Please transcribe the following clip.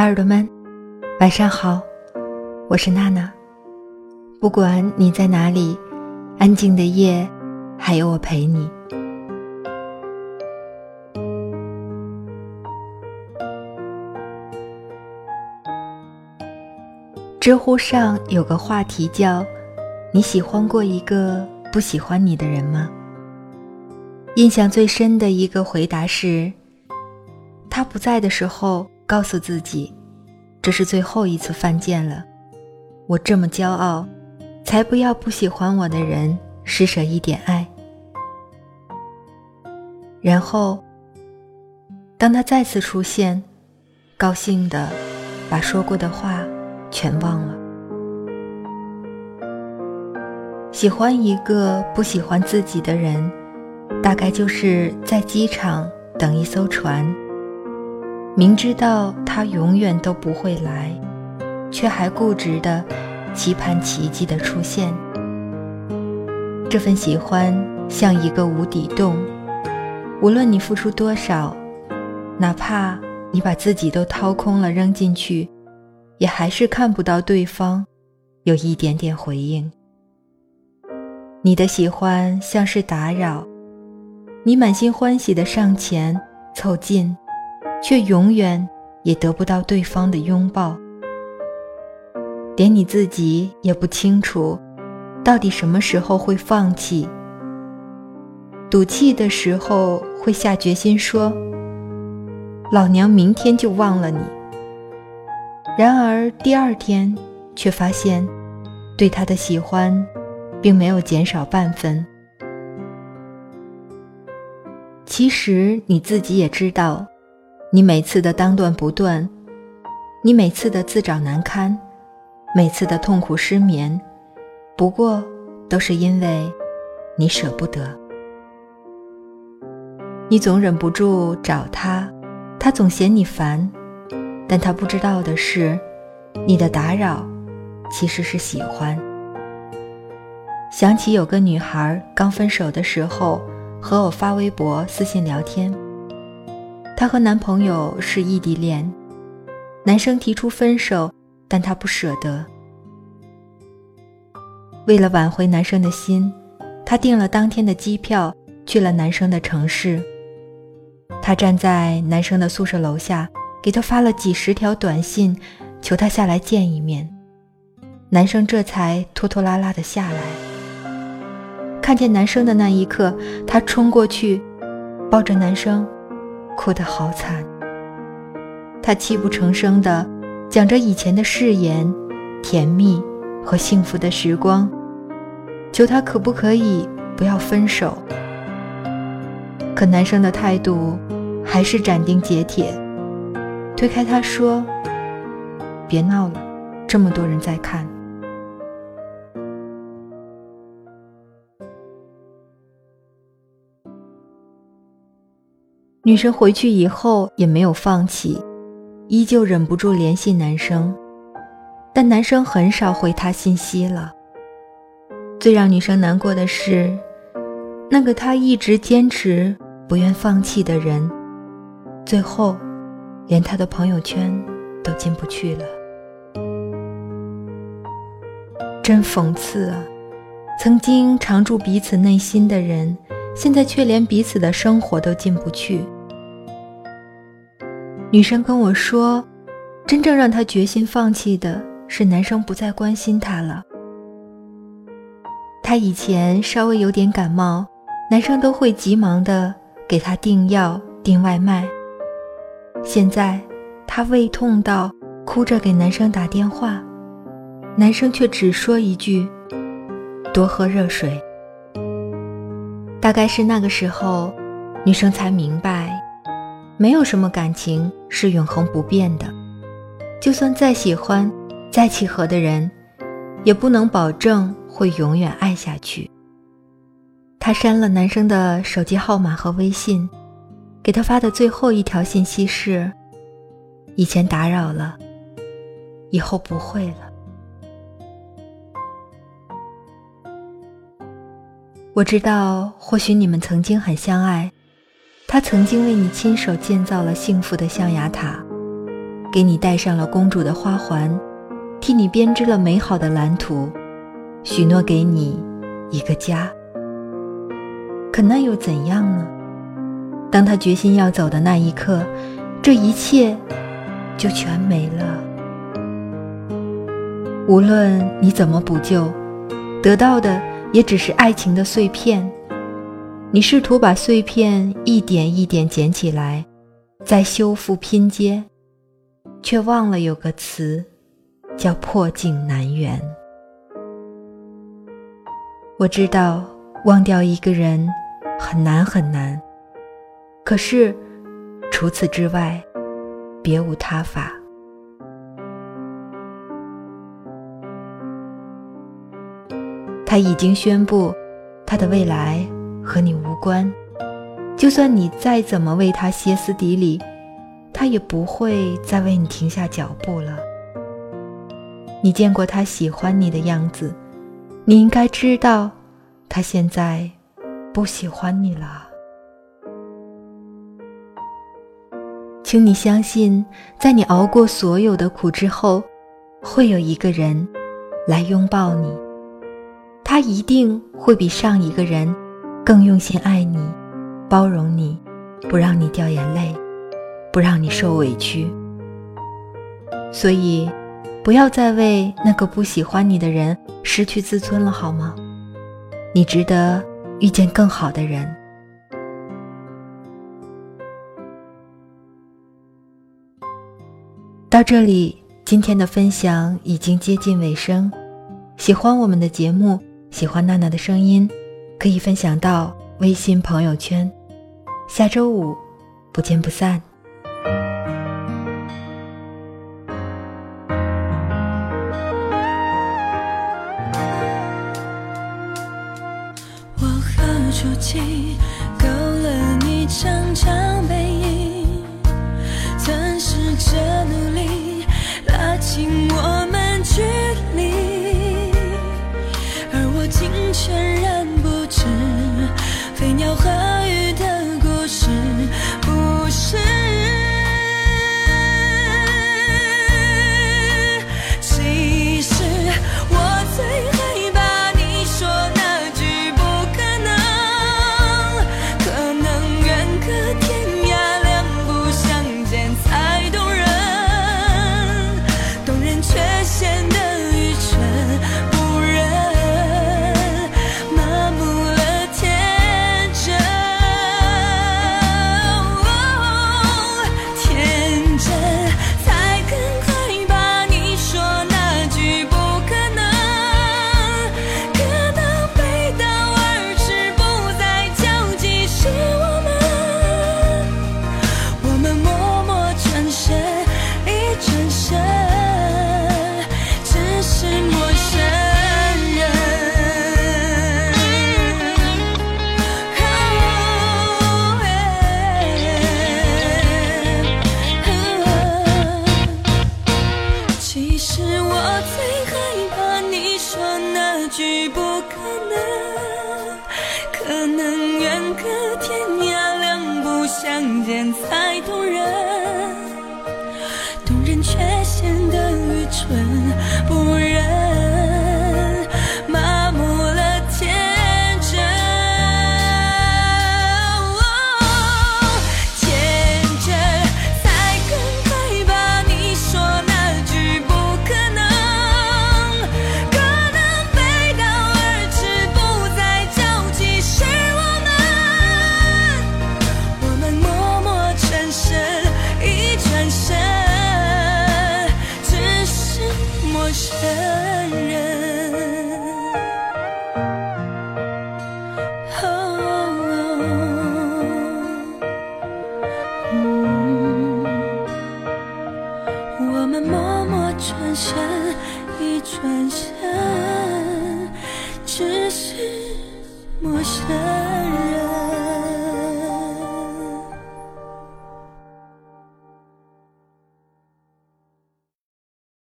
耳朵们，晚上好，我是娜娜。不管你在哪里，安静的夜，还有我陪你。知乎上有个话题叫“你喜欢过一个不喜欢你的人吗？”印象最深的一个回答是：“他不在的时候。”告诉自己，这是最后一次犯贱了。我这么骄傲，才不要不喜欢我的人施舍一点爱。然后，当他再次出现，高兴的把说过的话全忘了。喜欢一个不喜欢自己的人，大概就是在机场等一艘船。明知道他永远都不会来，却还固执的期盼奇迹的出现。这份喜欢像一个无底洞，无论你付出多少，哪怕你把自己都掏空了扔进去，也还是看不到对方有一点点回应。你的喜欢像是打扰，你满心欢喜的上前凑近。却永远也得不到对方的拥抱，连你自己也不清楚，到底什么时候会放弃。赌气的时候会下决心说：“老娘明天就忘了你。”然而第二天却发现，对他的喜欢，并没有减少半分。其实你自己也知道。你每次的当断不断，你每次的自找难堪，每次的痛苦失眠，不过都是因为你舍不得。你总忍不住找他，他总嫌你烦，但他不知道的是，你的打扰其实是喜欢。想起有个女孩刚分手的时候，和我发微博、私信聊天。她和男朋友是异地恋，男生提出分手，但她不舍得。为了挽回男生的心，她订了当天的机票，去了男生的城市。她站在男生的宿舍楼下，给他发了几十条短信，求他下来见一面。男生这才拖拖拉拉的下来。看见男生的那一刻，她冲过去，抱着男生。哭得好惨，他泣不成声地讲着以前的誓言、甜蜜和幸福的时光，求他可不可以不要分手。可男生的态度还是斩钉截铁，推开他说：“别闹了，这么多人在看。”女生回去以后也没有放弃，依旧忍不住联系男生，但男生很少回她信息了。最让女生难过的是，那个她一直坚持不愿放弃的人，最后连她的朋友圈都进不去了。真讽刺啊！曾经常驻彼此内心的人。现在却连彼此的生活都进不去。女生跟我说，真正让她决心放弃的是男生不再关心她了。她以前稍微有点感冒，男生都会急忙的给她订药、订外卖。现在她胃痛到哭着给男生打电话，男生却只说一句：“多喝热水。”大概是那个时候，女生才明白，没有什么感情是永恒不变的，就算再喜欢、再契合的人，也不能保证会永远爱下去。他删了男生的手机号码和微信，给他发的最后一条信息是：“以前打扰了，以后不会了。”我知道，或许你们曾经很相爱。他曾经为你亲手建造了幸福的象牙塔，给你戴上了公主的花环，替你编织了美好的蓝图，许诺给你一个家。可那又怎样呢？当他决心要走的那一刻，这一切就全没了。无论你怎么补救，得到的也只是爱情的碎片。你试图把碎片一点一点捡起来，再修复拼接，却忘了有个词，叫破镜难圆。我知道忘掉一个人很难很难，可是除此之外，别无他法。他已经宣布，他的未来。和你无关，就算你再怎么为他歇斯底里，他也不会再为你停下脚步了。你见过他喜欢你的样子，你应该知道，他现在不喜欢你了。请你相信，在你熬过所有的苦之后，会有一个人来拥抱你，他一定会比上一个人。更用心爱你，包容你，不让你掉眼泪，不让你受委屈。所以，不要再为那个不喜欢你的人失去自尊了，好吗？你值得遇见更好的人。到这里，今天的分享已经接近尾声。喜欢我们的节目，喜欢娜娜的声音。可以分享到微信朋友圈，下周五不见不散。相见才动人。默默转身，一转身，只是陌生人。